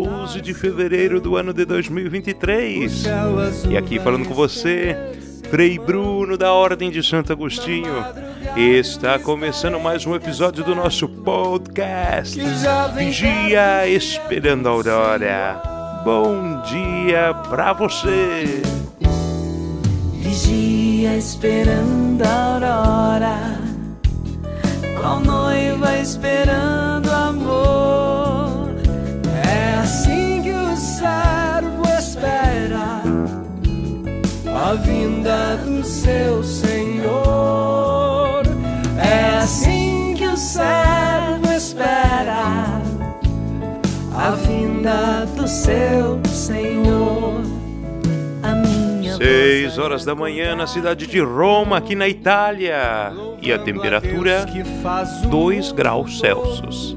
12 de fevereiro do ano de 2023. E aqui falando com você, Frei Bruno da Ordem de Santo Agostinho. Está começando mais um episódio do nosso podcast. Vigia esperando a aurora. Bom dia pra você. Vigia esperando a aurora, qual noiva esperando a vinda do seu Senhor. É assim que o servo espera a vinda do seu Senhor. A minha Seis voz horas da manhã na cidade de Roma, aqui na Itália. E a temperatura 2 graus Celsius.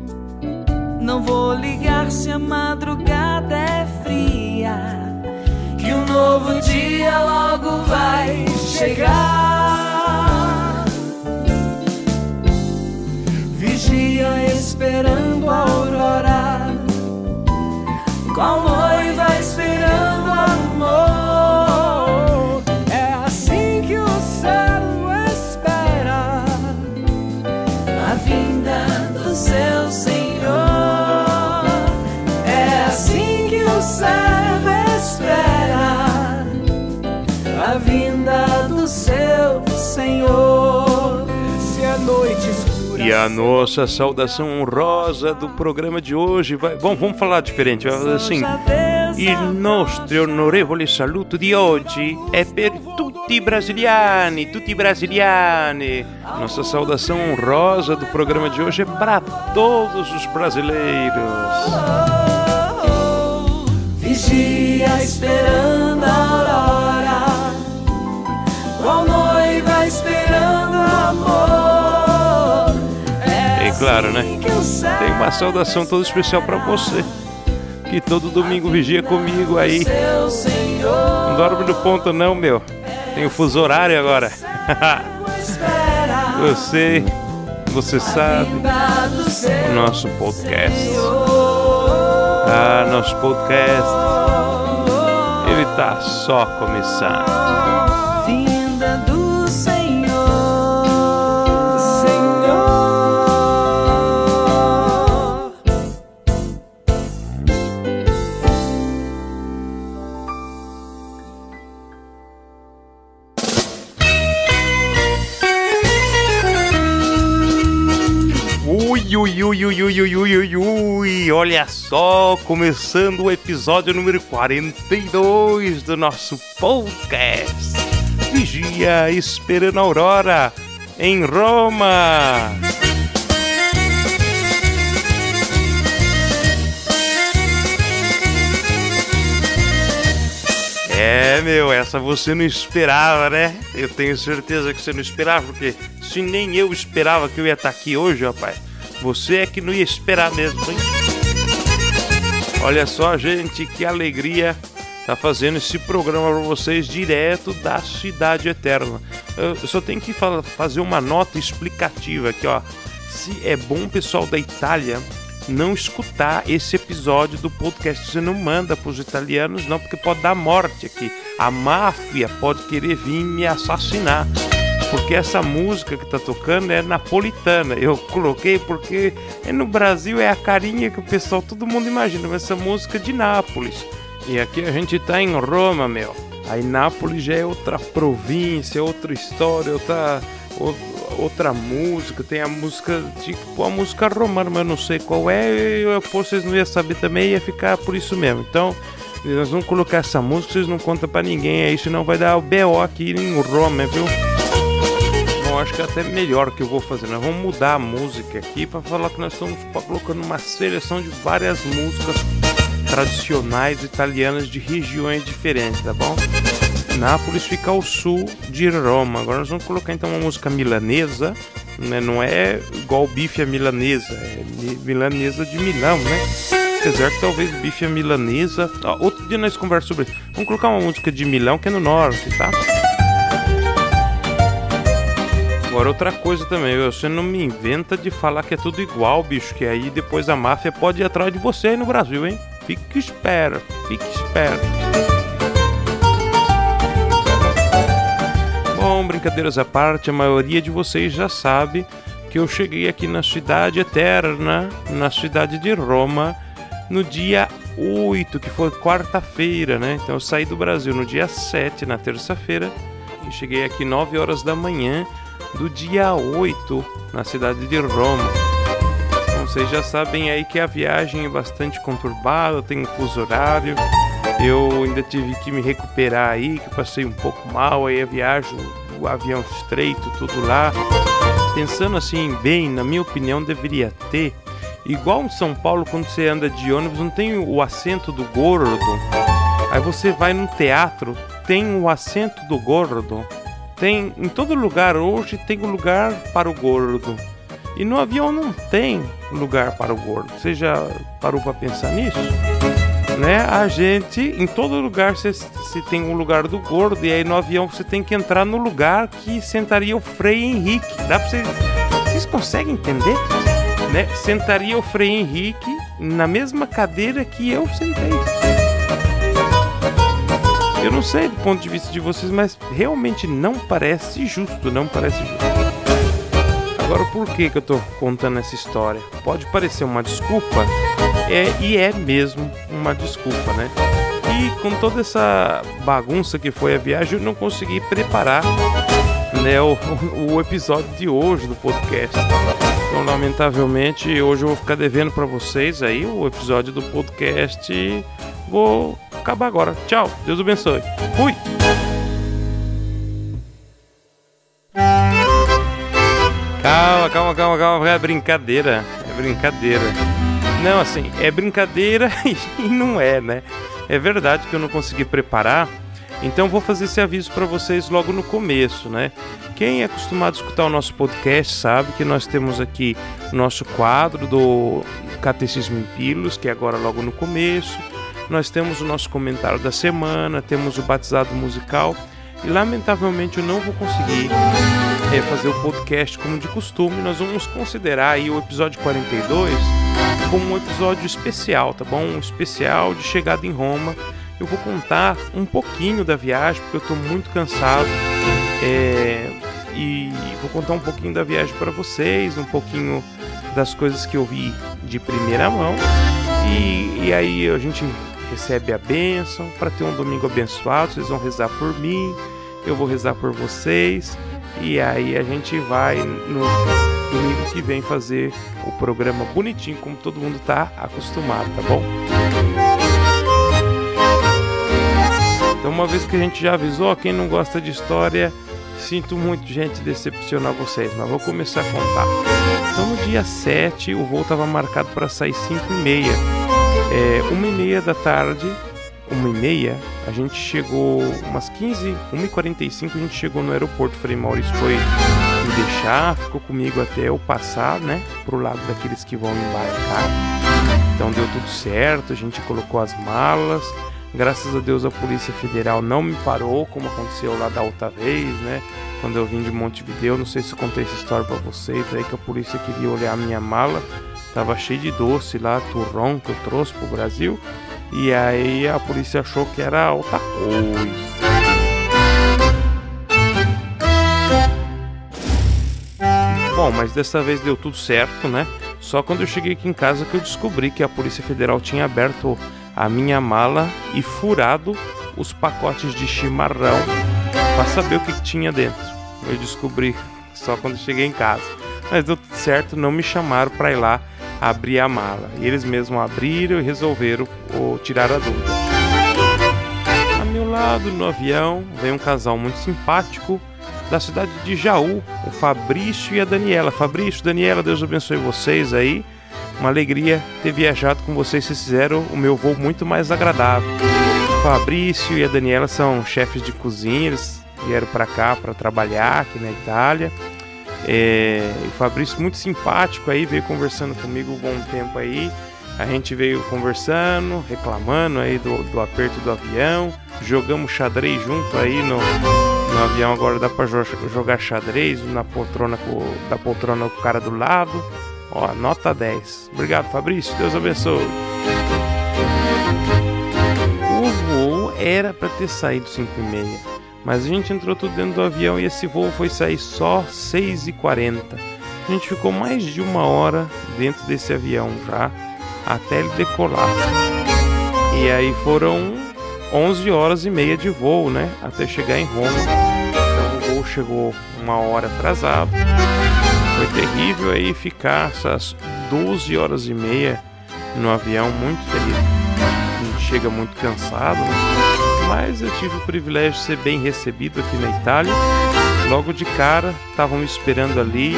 Não vou ligar se a madrugada é fria, que um novo dia logo vai chegar. Vigia esperando a aurora, qual noiva esperando amor. É assim que o servo espera a vinda do seu E a nossa saudação honrosa do programa de hoje vai. Bom, vamos falar diferente. Assim, il nostro onorevole saluto di oggi è per tutti i brasiliani, tutti brasiliani. Nossa saudação honrosa do programa de hoje é para todos os brasileiros. Vigia esperando claro, né? Tem uma saudação toda especial para você, que todo domingo vigia comigo aí. Não dorme no ponto não, meu. Tem o fuso horário agora. Eu sei, você sabe. O nosso podcast. Ah, nosso podcast. Ele tá só começando. ui, ui, ui, ui, ui, ui, ui, olha só, começando o episódio número 42 do nosso podcast. Vigia esperando a aurora em Roma. É, meu, essa você não esperava, né? Eu tenho certeza que você não esperava, porque se nem eu esperava que eu ia estar aqui hoje, rapaz você é que não ia esperar mesmo, hein? Olha só, gente, que alegria tá fazendo esse programa para vocês direto da Cidade Eterna. Eu só tenho que fa- fazer uma nota explicativa aqui, ó. Se é bom, pessoal da Itália, não escutar esse episódio do podcast. Você não manda pros italianos, não, porque pode dar morte aqui. A máfia pode querer vir me assassinar. Porque essa música que tá tocando é napolitana. Eu coloquei porque é no Brasil é a carinha que o pessoal, todo mundo imagina, mas essa música é de Nápoles. E aqui a gente tá em Roma, meu. Aí Nápoles já é outra província, outra história, outra, outra música. Tem a música, tipo a música romana, mas eu não sei qual é. Eu, vocês não iam saber também, ia ficar por isso mesmo. Então, nós vamos colocar essa música, vocês não contam pra ninguém aí, senão vai dar o BO aqui em Roma, viu? Acho que é até melhor que eu vou fazer. Nós vamos mudar a música aqui para falar que nós estamos colocando uma seleção de várias músicas tradicionais italianas de regiões diferentes, tá bom? Nápoles fica ao sul de Roma. Agora nós vamos colocar então uma música milanesa, né? Não é igual bife a milanesa, é milanesa de Milão, né? Apesar que talvez bife a milanesa. Ah, outro dia nós conversamos sobre isso. Vamos colocar uma música de Milão que é no norte, tá? Agora outra coisa também, você não me inventa de falar que é tudo igual, bicho, que aí depois a máfia pode ir atrás de você aí no Brasil, hein? Fique esperto, fique esperto. Bom, brincadeiras à parte, a maioria de vocês já sabe que eu cheguei aqui na cidade eterna, na cidade de Roma, no dia 8, que foi quarta-feira, né? Então eu saí do Brasil no dia 7, na terça-feira, e cheguei aqui 9 horas da manhã do dia 8 na cidade de Roma. Então, vocês já sabem aí que a viagem é bastante conturbada, tem um fuso horário. Eu ainda tive que me recuperar aí, que passei um pouco mal, aí a viagem, o avião estreito, tudo lá. Pensando assim bem, na minha opinião, deveria ter. Igual em São Paulo, quando você anda de ônibus, não tem o assento do gordo. Aí você vai no teatro, tem o assento do gordo. Tem em todo lugar hoje tem um lugar para o gordo. E no avião não tem lugar para o gordo. Você já parou para pensar nisso? Né? A gente, em todo lugar você tem um lugar do gordo e aí no avião você tem que entrar no lugar que sentaria o Frei Henrique. Dá para vocês, vocês conseguem entender? Né? Sentaria o Frei Henrique na mesma cadeira que eu sentei. Eu não sei do ponto de vista de vocês, mas realmente não parece justo, não parece justo. Agora, por que, que eu tô contando essa história? Pode parecer uma desculpa, é, e é mesmo uma desculpa, né? E com toda essa bagunça que foi a viagem, eu não consegui preparar né, o, o episódio de hoje do podcast. Então, lamentavelmente, hoje eu vou ficar devendo para vocês aí o episódio do podcast. Vou acabar agora. Tchau, Deus abençoe. Fui! Calma, calma, calma, calma, é brincadeira, é brincadeira. Não, assim, é brincadeira e não é, né? É verdade que eu não consegui preparar, então vou fazer esse aviso para vocês logo no começo, né? Quem é acostumado a escutar o nosso podcast sabe que nós temos aqui o nosso quadro do Catecismo em Pílulas, que é agora logo no começo nós temos o nosso comentário da semana, temos o batizado musical e lamentavelmente eu não vou conseguir é, fazer o podcast como de costume. Nós vamos considerar aí o episódio 42 como um episódio especial, tá bom? Um especial de chegada em Roma. Eu vou contar um pouquinho da viagem porque eu estou muito cansado. É, e vou contar um pouquinho da viagem para vocês, um pouquinho das coisas que eu vi de primeira mão. E, e aí a gente recebe a bênção, para ter um domingo abençoado. Vocês vão rezar por mim, eu vou rezar por vocês. E aí a gente vai no domingo que vem fazer o programa bonitinho, como todo mundo tá acostumado, tá bom? Então, uma vez que a gente já avisou, quem não gosta de história, sinto muito, gente, decepcionar vocês, mas vou começar a contar. Então, no dia 7, o voo estava marcado para sair 5 e meia. É, uma e meia da tarde, uma e meia, a gente chegou, umas 15, 1h45 a gente chegou no aeroporto. Frei Maurício foi me deixar, ficou comigo até eu passar, né, pro lado daqueles que vão embarcar. Então deu tudo certo, a gente colocou as malas. Graças a Deus a Polícia Federal não me parou, como aconteceu lá da outra vez, né? Quando eu vim de Montevideo, não sei se contei essa história para vocês, aí que a polícia queria olhar a minha mala Tava cheio de doce lá, turrão que eu trouxe pro Brasil. E aí a polícia achou que era outra coisa. Bom, mas dessa vez deu tudo certo, né? Só quando eu cheguei aqui em casa que eu descobri que a Polícia Federal tinha aberto a minha mala e furado os pacotes de chimarrão para saber o que, tinha dentro. Eu descobri só quando cheguei em casa. Mas deu tudo certo, não me chamaram para ir lá abrir a mala. E eles mesmos abriram e resolveram ou, tirar a dúvida. A meu lado, no avião, vem um casal muito simpático da cidade de Jaú, o Fabrício e a Daniela. Fabrício, Daniela, Deus abençoe vocês aí. Uma alegria ter viajado com vocês, vocês fizeram o meu voo muito mais agradável. O Fabrício e a Daniela são chefes de cozinha, eles vieram para cá para trabalhar aqui na Itália. É, o Fabrício muito simpático aí, veio conversando comigo um bom tempo aí. A gente veio conversando, reclamando aí do, do aperto do avião. Jogamos xadrez junto aí no, no avião. Agora dá pra jogar xadrez na poltrona com, da poltrona com o cara do lado. Ó, nota 10. Obrigado, Fabrício. Deus abençoe. O voo era para ter saído 5 e meia, mas a gente entrou tudo dentro do avião e esse voo foi sair só 6 e 40. A gente ficou mais de uma hora dentro desse avião já, até ele decolar. E aí foram 11 horas e meia de voo, né? Até chegar em Roma. Então o voo chegou uma hora atrasado. Foi terrível aí ficar essas 12 horas e meia no avião, muito terrível. A gente chega muito cansado, né? Mas eu tive o privilégio de ser bem recebido aqui na Itália. Logo de cara, estavam me esperando ali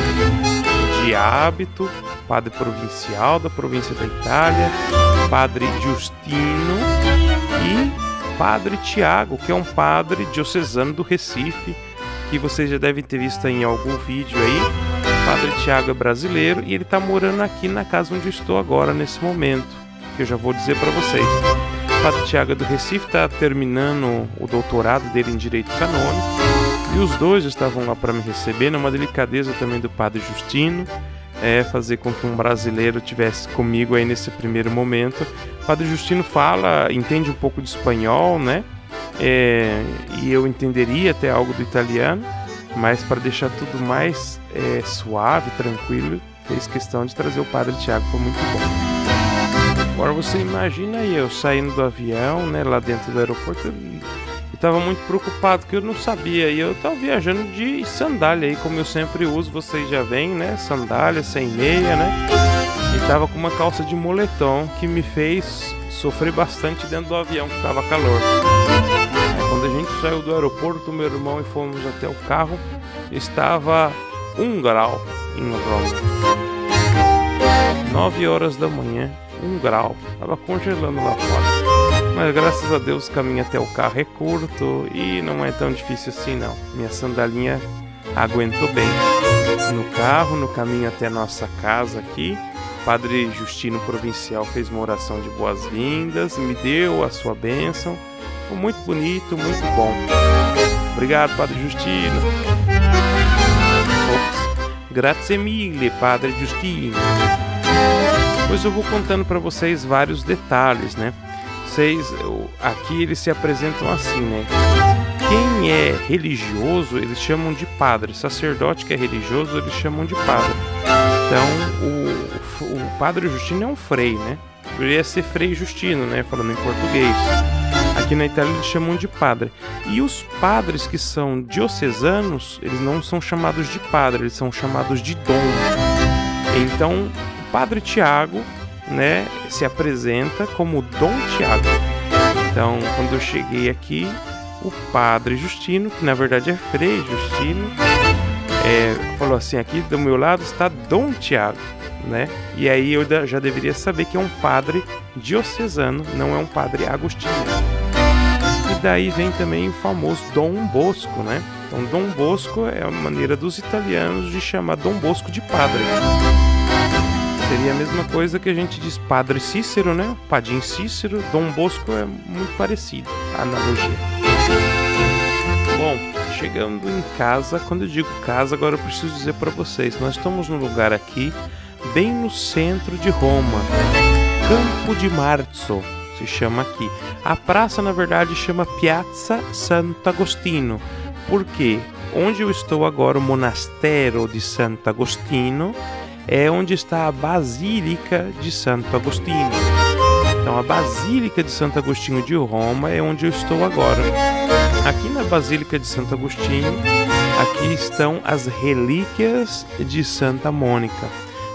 de hábito, padre provincial da província da Itália, padre Justino e padre Tiago, que é um padre diocesano do Recife, que vocês já devem ter visto em algum vídeo aí Padre Tiago é brasileiro e ele está morando aqui na casa onde estou agora nesse momento, que eu já vou dizer para vocês. Padre Tiago do Recife está terminando o doutorado dele em Direito Canônico e os dois estavam lá para me receber, numa delicadeza também do Padre Justino, é fazer com que um brasileiro tivesse comigo aí nesse primeiro momento. O Padre Justino fala, entende um pouco de espanhol, né? É, e eu entenderia até algo do italiano mas para deixar tudo mais é, suave, tranquilo, fez questão de trazer o Padre Tiago, foi muito bom. Agora você imagina aí, eu saindo do avião, né, lá dentro do aeroporto, e estava muito preocupado que eu não sabia, e eu estava viajando de sandália aí, como eu sempre uso, vocês já veem, né, sandália, sem meia, né, e tava com uma calça de moletom que me fez sofrer bastante dentro do avião, que tava calor. Quando a gente saiu do aeroporto, meu irmão e fomos até o carro, estava um grau em Roma. 9 horas da manhã, um grau. Estava congelando lá fora. Mas graças a Deus o caminho até o carro é curto e não é tão difícil assim não. Minha sandalinha aguentou bem. No carro, no caminho até nossa casa aqui, Padre Justino Provincial fez uma oração de boas-vindas, me deu a sua bênção muito bonito, muito bom. Obrigado, Padre Justino. Ops. Grazie mille, Padre Justino. Pois eu vou contando para vocês vários detalhes, né? Vocês, aqui eles se apresentam assim, né? Quem é religioso, eles chamam de padre. Sacerdote que é religioso, eles chamam de padre. Então, o, o Padre Justino é um frei, né? Deveria ser Frei Justino, né? Falando em português. Aqui na Itália eles chamam de padre. E os padres que são diocesanos, eles não são chamados de padre, eles são chamados de dom. Então, padre Tiago, né, se apresenta como Dom Tiago. Então, quando eu cheguei aqui, o padre Justino, que na verdade é Frei Justino, é, falou assim: aqui do meu lado está Dom Tiago. Né? E aí eu já deveria saber que é um padre diocesano, não é um padre agostiniano daí vem também o famoso Dom Bosco, né? Então, Dom Bosco é a maneira dos italianos de chamar Dom Bosco de padre. Seria a mesma coisa que a gente diz Padre Cícero, né? Padim Cícero, Dom Bosco é muito parecido, a analogia. Bom, chegando em casa, quando eu digo casa, agora eu preciso dizer para vocês, nós estamos num lugar aqui, bem no centro de Roma, Campo de Marzo, se chama aqui. A praça, na verdade, chama Piazza Santo Agostino, porque onde eu estou agora, o Monastério de Santo Agostino, é onde está a Basílica de Santo Agostinho. Então, a Basílica de Santo Agostinho de Roma é onde eu estou agora. Aqui na Basílica de Santo Agostinho, aqui estão as relíquias de Santa Mônica.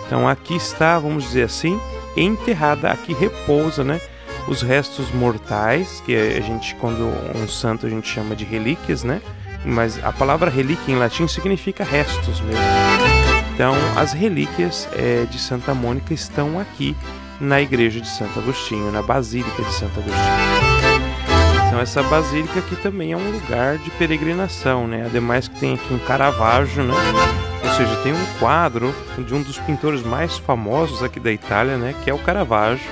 Então, aqui está, vamos dizer assim, enterrada, aqui repousa, né? os restos mortais, que a gente, quando um santo a gente chama de relíquias, né? Mas a palavra relíquia em latim significa restos mesmo. Então, as relíquias é, de Santa Mônica estão aqui na igreja de Santo Agostinho, na Basílica de Santo Agostinho. Então, essa basílica aqui também é um lugar de peregrinação, né? Ademais que tem aqui um Caravaggio, né? Ou seja, tem um quadro de um dos pintores mais famosos aqui da Itália, né? Que é o Caravaggio.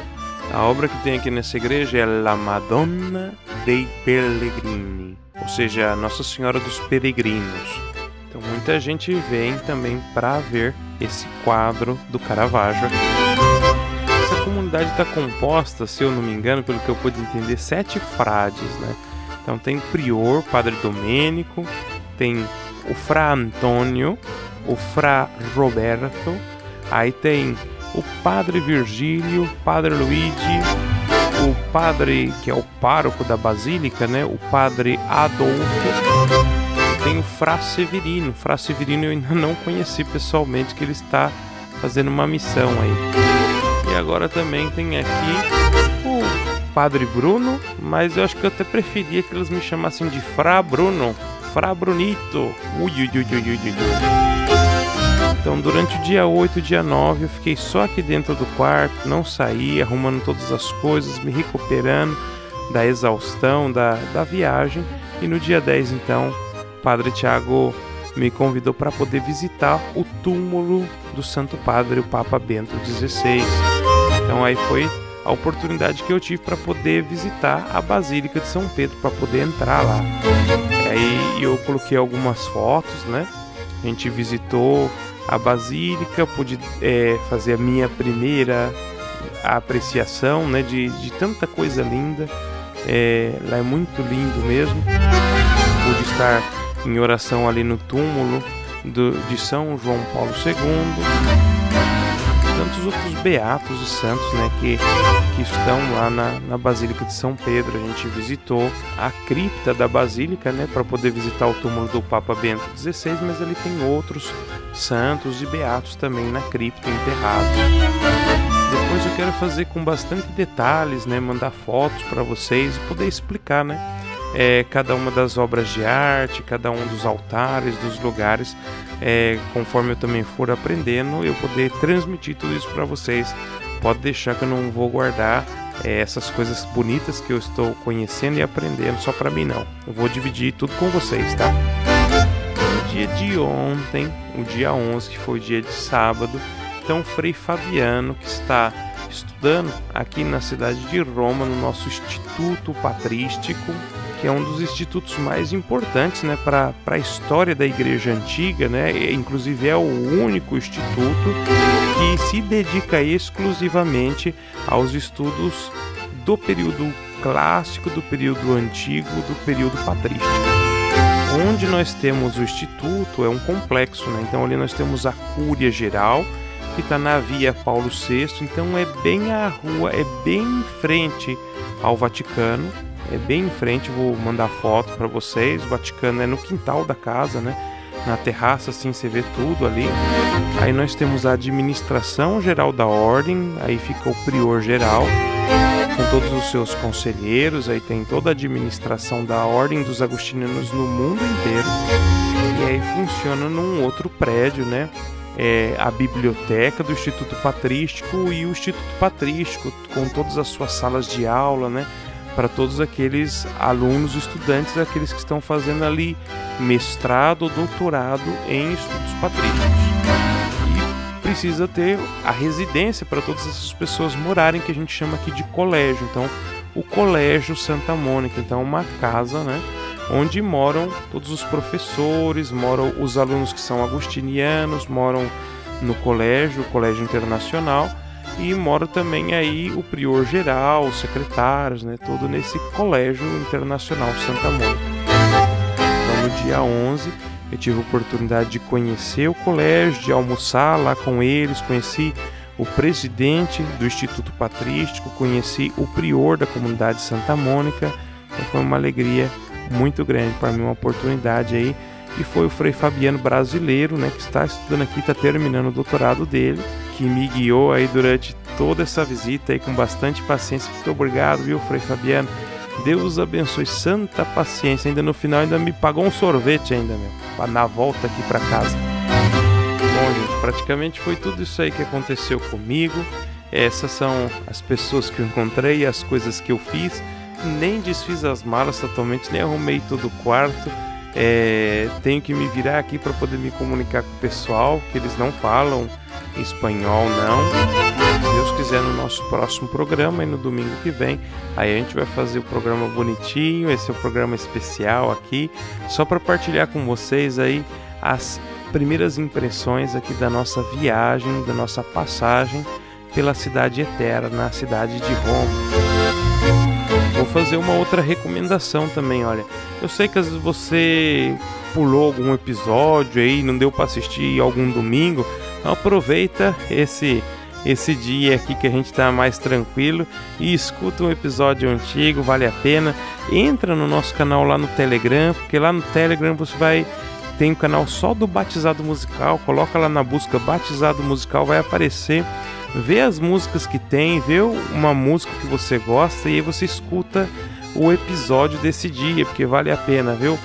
A obra que tem aqui nessa igreja é La Madonna dei Pellegrini, ou seja, Nossa Senhora dos Peregrinos. Muita gente vem também para ver esse quadro do Caravaggio. Essa comunidade está composta, se eu não me engano, pelo que eu pude entender, sete frades, né? Então tem o prior, Padre Domênico, tem o Fra Antônio, o Fra Roberto, aí tem o Padre Virgílio, Padre Luigi, o Padre que é o pároco da Basílica, né? O Padre Adolfo. Tem o Fra Severino. Fra Severino eu ainda não conheci pessoalmente, que ele está fazendo uma missão aí. E agora também tem aqui o Padre Bruno, mas eu acho que eu até preferia que eles me chamassem de Fra Bruno. Fra Brunito. Ui, ui, ui, ui, ui. Então, durante o dia 8 e dia 9, eu fiquei só aqui dentro do quarto, não saí, arrumando todas as coisas, me recuperando da exaustão da, da viagem. E no dia 10, então, Padre Tiago me convidou para poder visitar o túmulo do Santo Padre, o Papa Bento XVI. Então, aí foi a oportunidade que eu tive para poder visitar a Basílica de São Pedro, para poder entrar lá. Aí eu coloquei algumas fotos, né? A gente visitou a Basílica, pude é, fazer a minha primeira apreciação né, de, de tanta coisa linda. É, lá é muito lindo mesmo. Pude estar em oração ali no túmulo do, de São João Paulo II tantos outros beatos e santos né, que, que estão lá na, na Basílica de São Pedro. A gente visitou a cripta da Basílica né, para poder visitar o túmulo do Papa Bento XVI, mas ele tem outros santos e beatos também na cripta enterrados. Depois eu quero fazer com bastante detalhes, né, mandar fotos para vocês e poder explicar, né? É, cada uma das obras de arte, cada um dos altares, dos lugares, é, conforme eu também for aprendendo, eu poder transmitir tudo isso para vocês. Pode deixar que eu não vou guardar é, essas coisas bonitas que eu estou conhecendo e aprendendo só para mim não. Eu vou dividir tudo com vocês, tá? No dia de ontem, o dia 11, que foi o dia de sábado, então Frei Fabiano, que está estudando aqui na cidade de Roma, no nosso Instituto Patrístico, que é um dos institutos mais importantes né, para a história da Igreja Antiga, né? inclusive é o único instituto que se dedica exclusivamente aos estudos do período clássico, do período antigo, do período patrístico. Onde nós temos o instituto é um complexo, né? então ali nós temos a Cúria Geral, que está na Via Paulo VI, então é bem a rua, é bem em frente ao Vaticano, é bem em frente, vou mandar foto para vocês. O Vaticano é no quintal da casa, né? Na terraça, assim, você vê tudo ali. Aí nós temos a administração geral da ordem, aí fica o prior geral, com todos os seus conselheiros, aí tem toda a administração da ordem dos agostinianos no mundo inteiro. E aí funciona num outro prédio, né? É, a biblioteca do Instituto Patrístico e o Instituto Patrístico, com todas as suas salas de aula, né? Para todos aqueles alunos, estudantes, aqueles que estão fazendo ali mestrado ou doutorado em estudos patrísticos. E precisa ter a residência para todas essas pessoas morarem, que a gente chama aqui de colégio. Então, o Colégio Santa Mônica, então, é uma casa, né? Onde moram todos os professores, moram os alunos que são agostinianos, moram no colégio, o Colégio Internacional, e mora também aí o prior geral, os secretários, né, todo nesse colégio internacional Santa Mônica. Então no dia 11 eu tive a oportunidade de conhecer o colégio, de almoçar lá com eles, conheci o presidente do Instituto Patrístico, conheci o prior da comunidade Santa Mônica. Então foi uma alegria muito grande para mim, uma oportunidade aí. E foi o Frei Fabiano brasileiro, né, que está estudando aqui, está terminando o doutorado dele que me guiou aí durante toda essa visita aí com bastante paciência. Muito obrigado, viu, Frei Fabiano? Deus abençoe, santa paciência. Ainda no final ainda me pagou um sorvete ainda, meu, na volta aqui para casa. Bom, gente, praticamente foi tudo isso aí que aconteceu comigo. Essas são as pessoas que eu encontrei, as coisas que eu fiz. Nem desfiz as malas totalmente, nem arrumei todo o quarto. É, tenho que me virar aqui para poder me comunicar com o pessoal, que eles não falam espanhol, não. Se Deus quiser, no nosso próximo programa e no domingo que vem, aí a gente vai fazer o programa bonitinho. Esse é o programa especial aqui, só para partilhar com vocês aí as primeiras impressões aqui da nossa viagem, da nossa passagem pela cidade eterna, a cidade de Roma. Vou fazer uma outra recomendação também, olha. Eu sei que às vezes você pulou algum episódio aí, não deu para assistir algum domingo, então aproveita esse esse dia aqui que a gente tá mais tranquilo e escuta um episódio antigo, vale a pena. Entra no nosso canal lá no Telegram, porque lá no Telegram você vai tem um canal só do batizado musical, coloca lá na busca batizado musical, vai aparecer vê as músicas que tem, vê uma música que você gosta e aí você escuta o episódio desse dia, porque vale a pena, viu?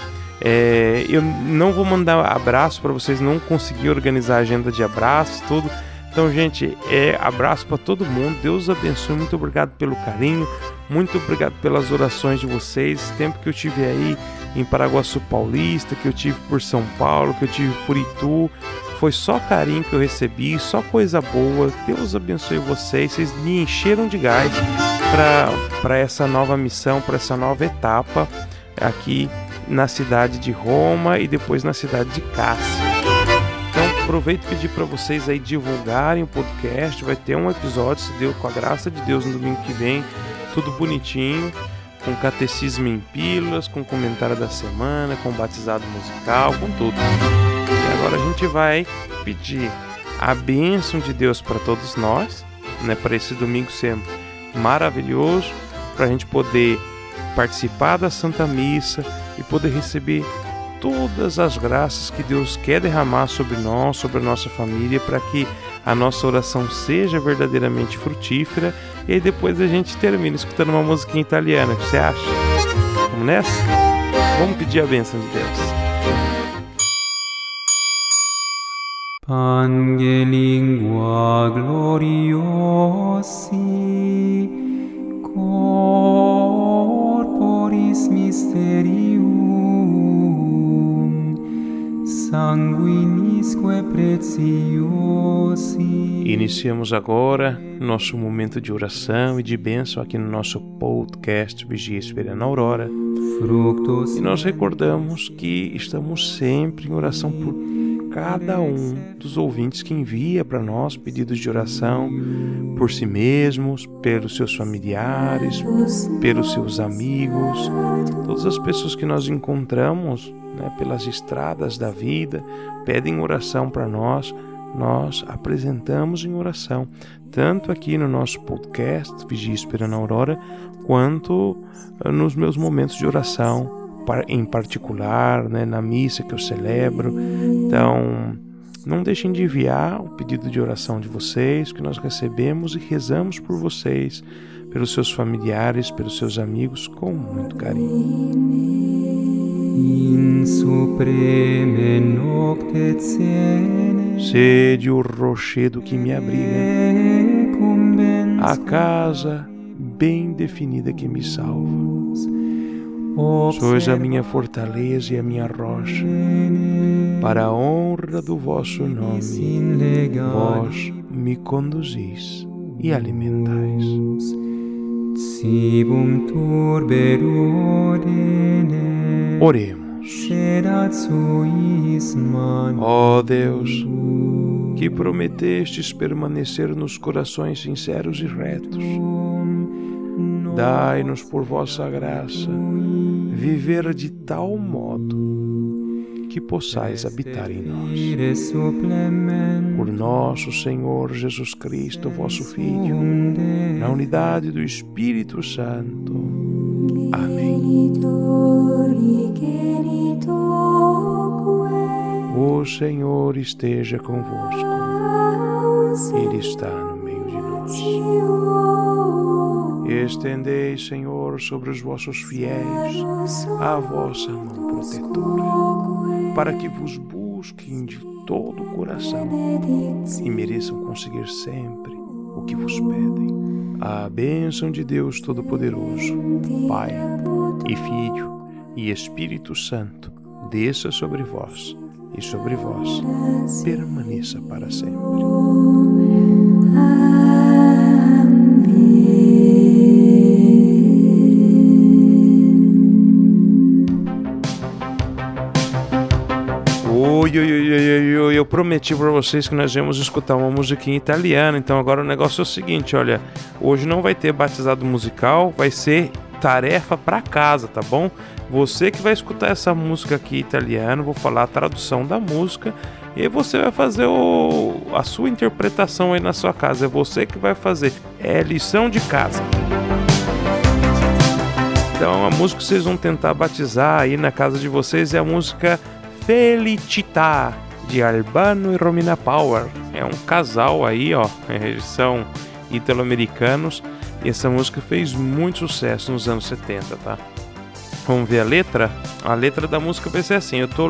É, eu não vou mandar abraço para vocês, não consegui organizar a agenda de abraços, tudo. Então, gente, é abraço para todo mundo. Deus abençoe. Muito obrigado pelo carinho. Muito obrigado pelas orações de vocês. Tempo que eu tive aí em Paraguaçu Paulista, que eu tive por São Paulo, que eu tive por Itu. Foi só carinho que eu recebi, só coisa boa. Deus abençoe vocês. Vocês me encheram de gás para essa nova missão, para essa nova etapa aqui na cidade de Roma e depois na cidade de Cássia. Então aproveito e pedir para vocês aí divulgarem o podcast. Vai ter um episódio, se deu com a graça de Deus no domingo que vem, tudo bonitinho, com catecismo em pílulas, com comentário da semana, com batizado musical, com tudo. Agora a gente vai pedir a bênção de Deus para todos nós, né, para esse domingo ser maravilhoso, para a gente poder participar da Santa Missa e poder receber todas as graças que Deus quer derramar sobre nós, sobre a nossa família, para que a nossa oração seja verdadeiramente frutífera. E aí depois a gente termina escutando uma musiquinha italiana. O que você acha? Vamos nessa? Vamos pedir a bênção de Deus. Angelingua gloriosi mysterium sanguinisque preciosi Iniciamos agora nosso momento de oração e de bênção aqui no nosso podcast Vigia Esperando a Aurora. Fructos e nós recordamos que estamos sempre em oração por cada um dos ouvintes que envia para nós pedidos de oração por si mesmos, pelos seus familiares, pelos seus amigos, todas as pessoas que nós encontramos né, pelas estradas da vida pedem oração para nós. Nós apresentamos em oração, tanto aqui no nosso podcast Vigia Esperando a Aurora, quanto eh, nos meus momentos de oração em particular, né, na missa que eu celebro. Então, não deixem de enviar o pedido de oração de vocês, que nós recebemos e rezamos por vocês, pelos seus familiares, pelos seus amigos, com muito carinho. Sede o rochedo que me abriga, a casa bem definida que me salva. Sois a minha fortaleza e a minha rocha, para a honra do vosso nome, vós me conduzis e alimentais. Oremos. Ó oh Deus, que prometestes permanecer nos corações sinceros e retos, dai-nos por vossa graça viver de tal modo que possais habitar em nós. Por nosso Senhor Jesus Cristo, vosso Filho, na unidade do Espírito Santo. Amém. O Senhor esteja convosco. Estendei, Senhor, sobre os vossos fiéis a vossa mão protetora, para que vos busquem de todo o coração e mereçam conseguir sempre o que vos pedem. A bênção de Deus Todo-Poderoso, Pai e Filho e Espírito Santo, desça sobre vós e sobre vós permaneça para sempre. Prometi para vocês que nós íamos escutar uma musiquinha italiana, então agora o negócio é o seguinte, olha, hoje não vai ter batizado musical, vai ser tarefa para casa, tá bom? Você que vai escutar essa música aqui italiana, vou falar a tradução da música e você vai fazer o, a sua interpretação aí na sua casa. É você que vai fazer. É lição de casa. Então a música que vocês vão tentar batizar aí na casa de vocês é a música Felicità de Albano e Romina Power. É um casal aí, ó. Eles são italo-americanos e essa música fez muito sucesso nos anos 70, tá? Vamos ver a letra? A letra da música vai ser assim. Eu tô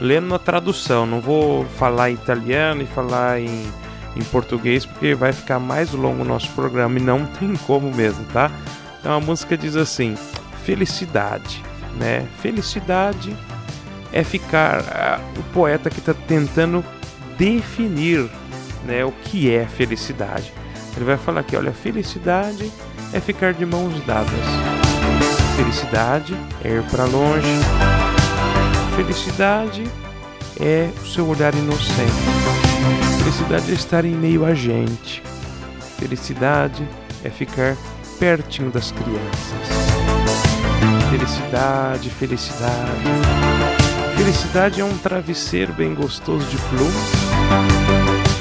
lendo a tradução, não vou falar italiano e falar em, em português porque vai ficar mais longo o nosso programa e não tem como mesmo, tá? Então a música diz assim: felicidade, né? Felicidade é ficar o poeta que está tentando definir né, o que é felicidade. Ele vai falar aqui, olha, felicidade é ficar de mãos dadas. Felicidade é ir para longe. Felicidade é o seu olhar inocente. Felicidade é estar em meio a gente. Felicidade é ficar pertinho das crianças. Felicidade, felicidade. Felicidade é um travesseiro bem gostoso de plumas.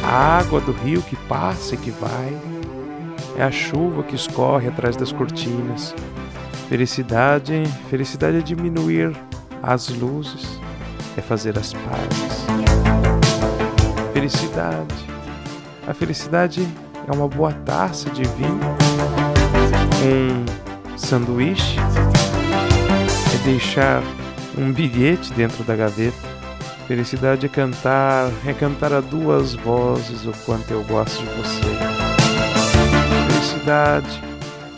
A água do rio que passa e que vai. É a chuva que escorre atrás das cortinas. Felicidade, felicidade é diminuir as luzes, é fazer as pazes. Felicidade. A felicidade é uma boa taça de vinho, um sanduíche, é deixar um bilhete dentro da gaveta. Felicidade é cantar, é cantar a duas vozes o quanto eu gosto de você. Felicidade,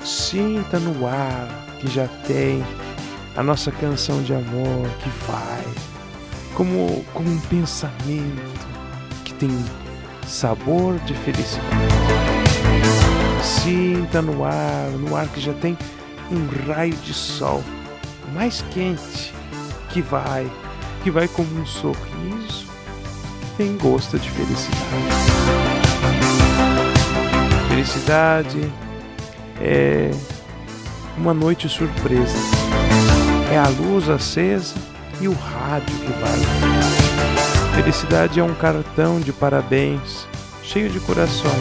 sinta no ar que já tem a nossa canção de amor que vai como, como um pensamento que tem sabor de felicidade. Sinta no ar, no ar que já tem um raio de sol mais quente que vai, que vai como um sorriso, tem gosto de felicidade. Felicidade é uma noite surpresa. É a luz acesa e o rádio que vai. Felicidade é um cartão de parabéns cheio de corações.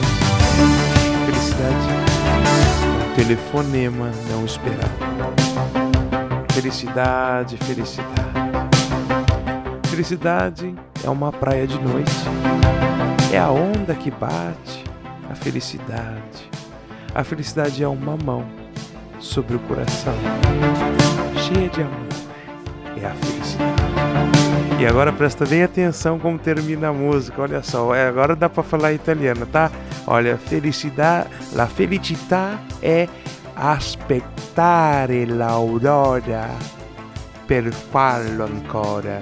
Felicidade é um telefonema não esperado. Felicidade, felicidade. Felicidade é uma praia de noite. É a onda que bate, a felicidade. A felicidade é uma mão sobre o coração, cheia de amor. É a felicidade. E agora presta bem atenção como termina a música. Olha só, é, agora dá para falar italiano, tá? Olha, felicidade, la felicità é aspettare l'aurora per farlo ancora.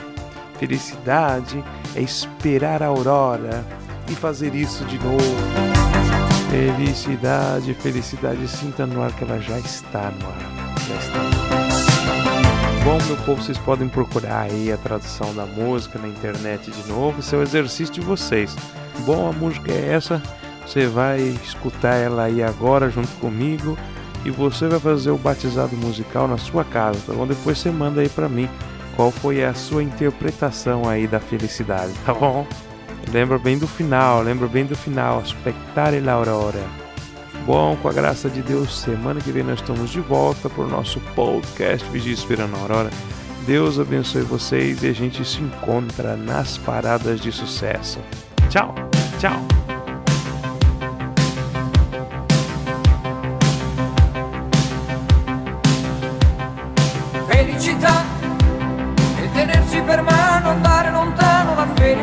Felicidade é esperar a aurora e fazer isso de novo. Felicidade, felicidade, sinta no ar que ela já está no ar. Já está no ar. Bom, meu povo, vocês podem procurar aí a tradução da música na internet de novo. Esse é o exercício de vocês. Bom, a música é essa. Você vai escutar ela aí agora junto comigo e você vai fazer o batizado musical na sua casa, tá bom? Depois você manda aí para mim qual foi a sua interpretação aí da felicidade, tá bom? Lembra bem do final, lembra bem do final, Spectare l'aurora. Bom, com a graça de Deus, semana que vem nós estamos de volta para o nosso podcast Vigia Esperando a Aurora. Deus abençoe vocês e a gente se encontra nas paradas de sucesso. Tchau, tchau.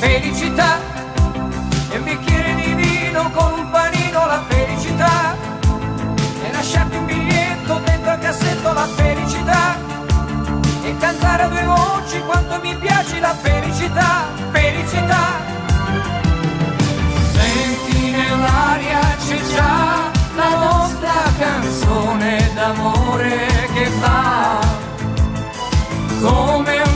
felicità. E un bicchiere di vino con un panino la felicità. E lasciarti un biglietto dentro al cassetto la felicità. E cantare a due voci quanto mi piace la felicità, felicità. Nell'aria c'è già la nostra canzone d'amore che fa come